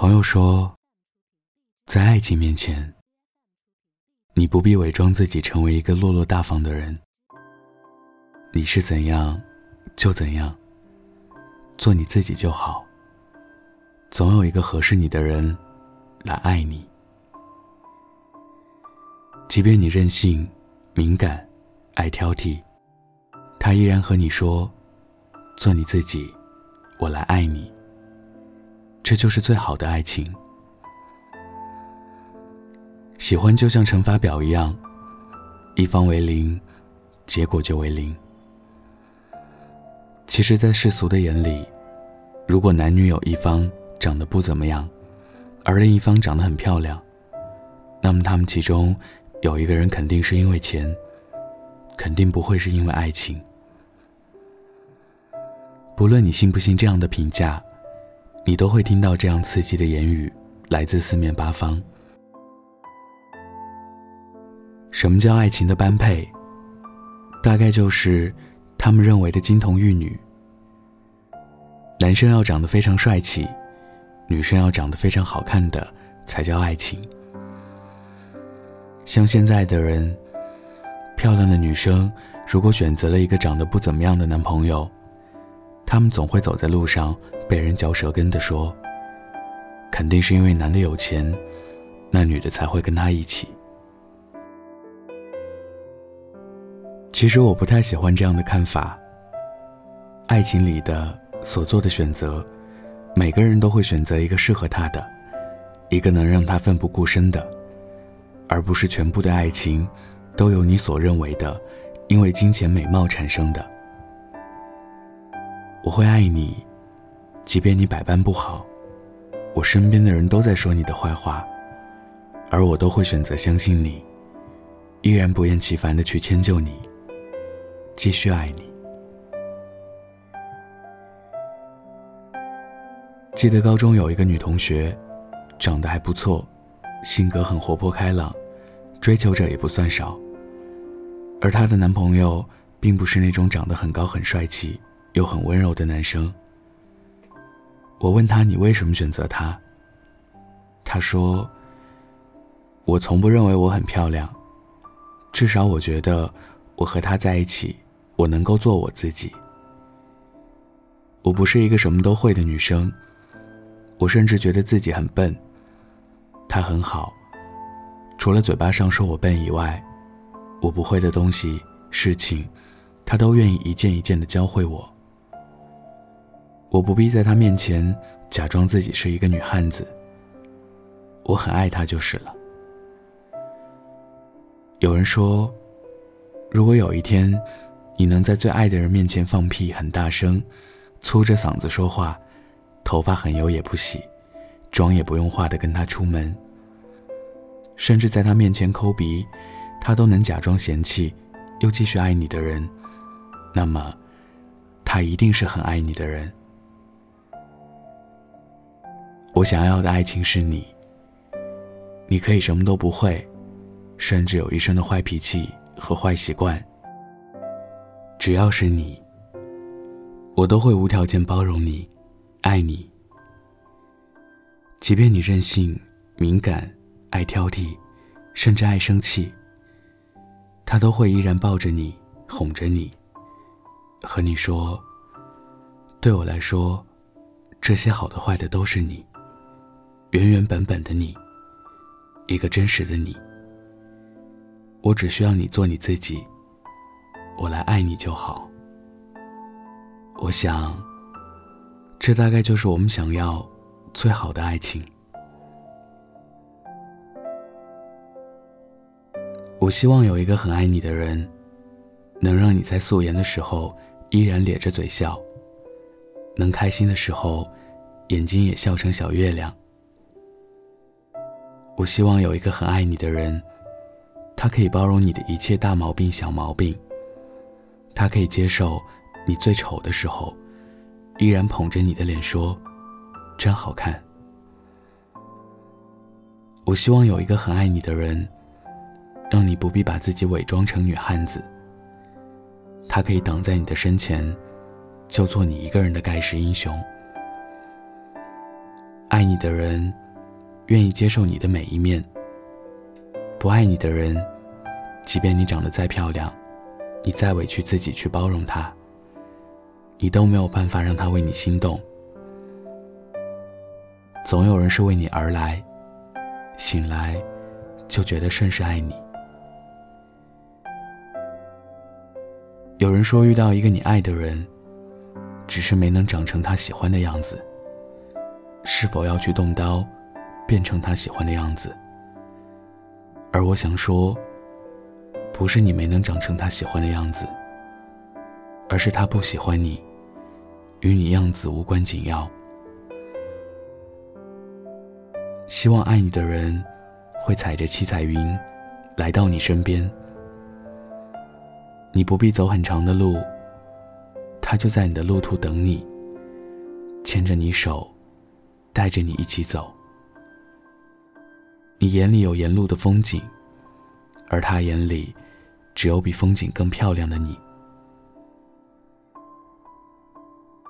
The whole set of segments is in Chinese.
朋友说，在爱情面前，你不必伪装自己成为一个落落大方的人。你是怎样，就怎样，做你自己就好。总有一个合适你的人来爱你，即便你任性、敏感、爱挑剔，他依然和你说：“做你自己，我来爱你。”这就是最好的爱情。喜欢就像乘法表一样，一方为零，结果就为零。其实，在世俗的眼里，如果男女有一方长得不怎么样，而另一方长得很漂亮，那么他们其中有一个人肯定是因为钱，肯定不会是因为爱情。不论你信不信这样的评价。你都会听到这样刺激的言语，来自四面八方。什么叫爱情的般配？大概就是他们认为的金童玉女。男生要长得非常帅气，女生要长得非常好看的才叫爱情。像现在的人，漂亮的女生如果选择了一个长得不怎么样的男朋友，他们总会走在路上。被人嚼舌根的说，肯定是因为男的有钱，那女的才会跟他一起。其实我不太喜欢这样的看法。爱情里的所做的选择，每个人都会选择一个适合他的，一个能让他奋不顾身的，而不是全部的爱情都由你所认为的，因为金钱美貌产生的。我会爱你。即便你百般不好，我身边的人都在说你的坏话，而我都会选择相信你，依然不厌其烦的去迁就你，继续爱你。记得高中有一个女同学，长得还不错，性格很活泼开朗，追求者也不算少，而她的男朋友并不是那种长得很高很帅气又很温柔的男生。我问他：“你为什么选择他？”他说：“我从不认为我很漂亮，至少我觉得我和他在一起，我能够做我自己。我不是一个什么都会的女生，我甚至觉得自己很笨。他很好，除了嘴巴上说我笨以外，我不会的东西、事情，他都愿意一件一件的教会我。”我不必在他面前假装自己是一个女汉子。我很爱他就是了。有人说，如果有一天，你能在最爱的人面前放屁很大声，粗着嗓子说话，头发很油也不洗，妆也不用化的跟他出门，甚至在他面前抠鼻，他都能假装嫌弃，又继续爱你的人，那么，他一定是很爱你的人。我想要的爱情是你。你可以什么都不会，甚至有一身的坏脾气和坏习惯。只要是你，我都会无条件包容你，爱你。即便你任性、敏感、爱挑剔，甚至爱生气，他都会依然抱着你，哄着你，和你说：“对我来说，这些好的坏的都是你。”原原本本的你，一个真实的你。我只需要你做你自己，我来爱你就好。我想，这大概就是我们想要最好的爱情。我希望有一个很爱你的人，能让你在素颜的时候依然咧着嘴笑，能开心的时候眼睛也笑成小月亮。我希望有一个很爱你的人，他可以包容你的一切大毛病、小毛病。他可以接受你最丑的时候，依然捧着你的脸说：“真好看。”我希望有一个很爱你的人，让你不必把自己伪装成女汉子。他可以挡在你的身前，就做你一个人的盖世英雄。爱你的人，愿意接受你的每一面；不爱你的人，即便你长得再漂亮，你再委屈自己去包容他，你都没有办法让他为你心动。总有人是为你而来，醒来就觉得甚是爱你。有人说，遇到一个你爱的人，只是没能长成他喜欢的样子。是否要去动刀，变成他喜欢的样子？而我想说，不是你没能长成他喜欢的样子，而是他不喜欢你，与你样子无关紧要。希望爱你的人，会踩着七彩云，来到你身边。你不必走很长的路，他就在你的路途等你，牵着你手，带着你一起走。你眼里有沿路的风景，而他眼里只有比风景更漂亮的你。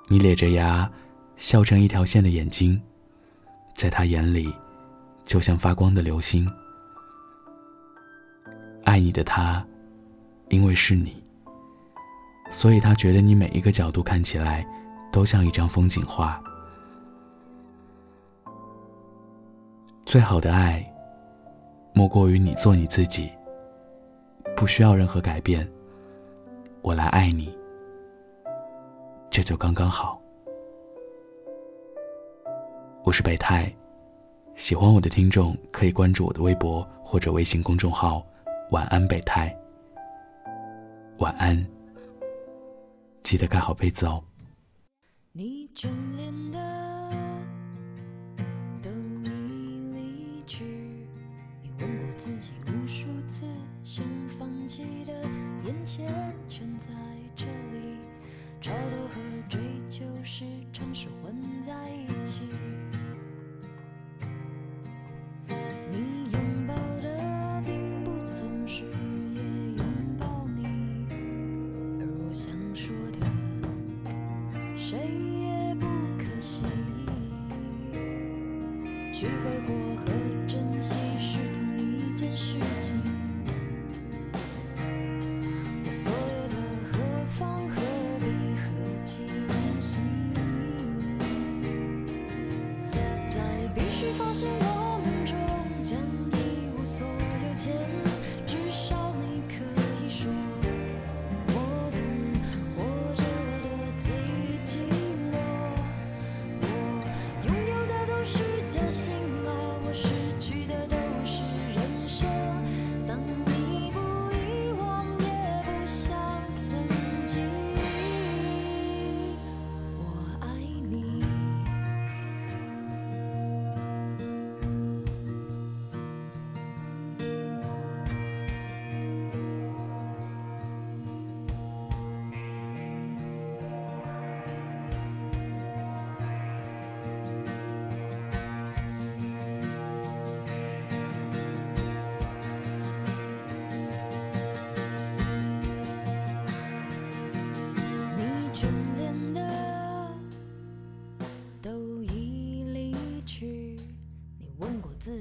你咧着牙，笑成一条线的眼睛，在他眼里，就像发光的流星。爱你的他。因为是你，所以他觉得你每一个角度看起来都像一张风景画。最好的爱，莫过于你做你自己，不需要任何改变，我来爱你，这就刚刚好。我是北泰，喜欢我的听众可以关注我的微博或者微信公众号“晚安北泰”。晚安，记得盖好被子哦。你眷恋的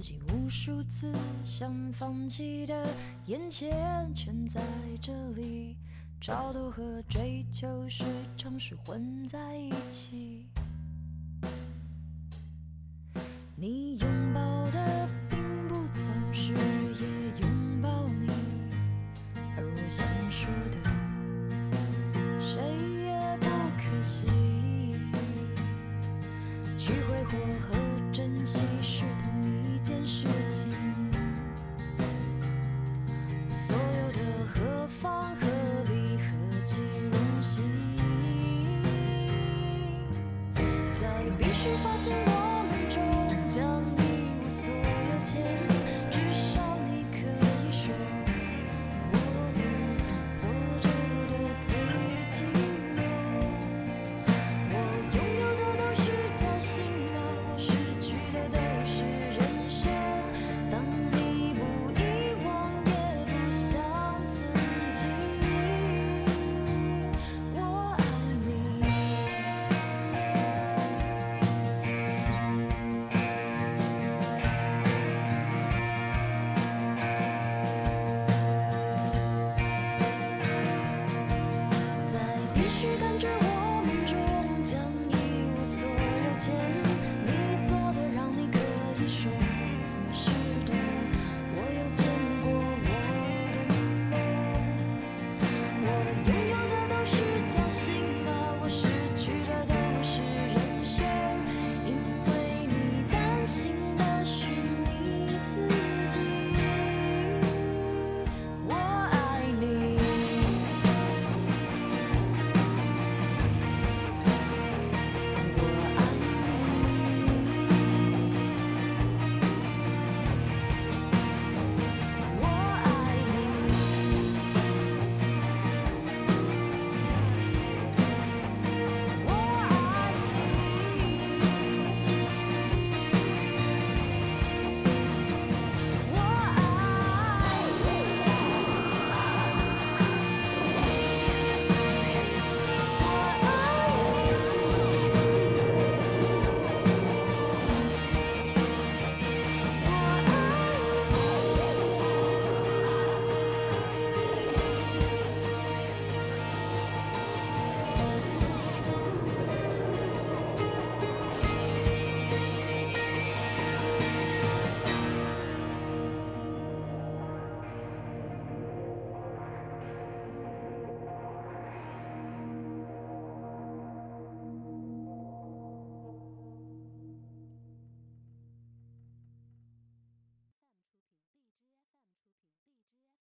自己无数次想放弃的，眼前全在这里，超度和追求时常是混在一起。你拥抱的。